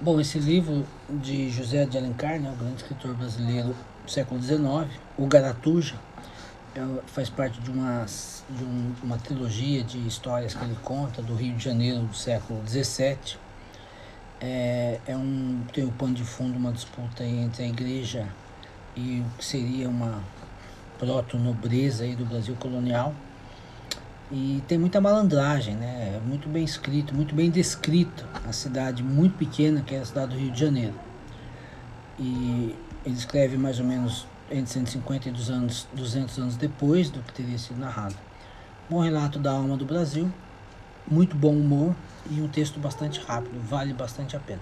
Bom, esse livro de José de Alencar, né, o grande escritor brasileiro do século XIX, O Garatuja, é, faz parte de uma, de um, uma trilogia de histórias que ele conta do Rio de Janeiro do século XVII. É, é um, tem o pano de fundo uma disputa entre a igreja e o que seria uma proto-nobreza do Brasil colonial. E tem muita malandragem, né? É muito bem escrito, muito bem descrito a cidade muito pequena que é a cidade do Rio de Janeiro. E ele escreve mais ou menos entre 150 e 200 anos, 200 anos depois do que teria sido narrado. Bom relato da alma do Brasil, muito bom humor e um texto bastante rápido, vale bastante a pena.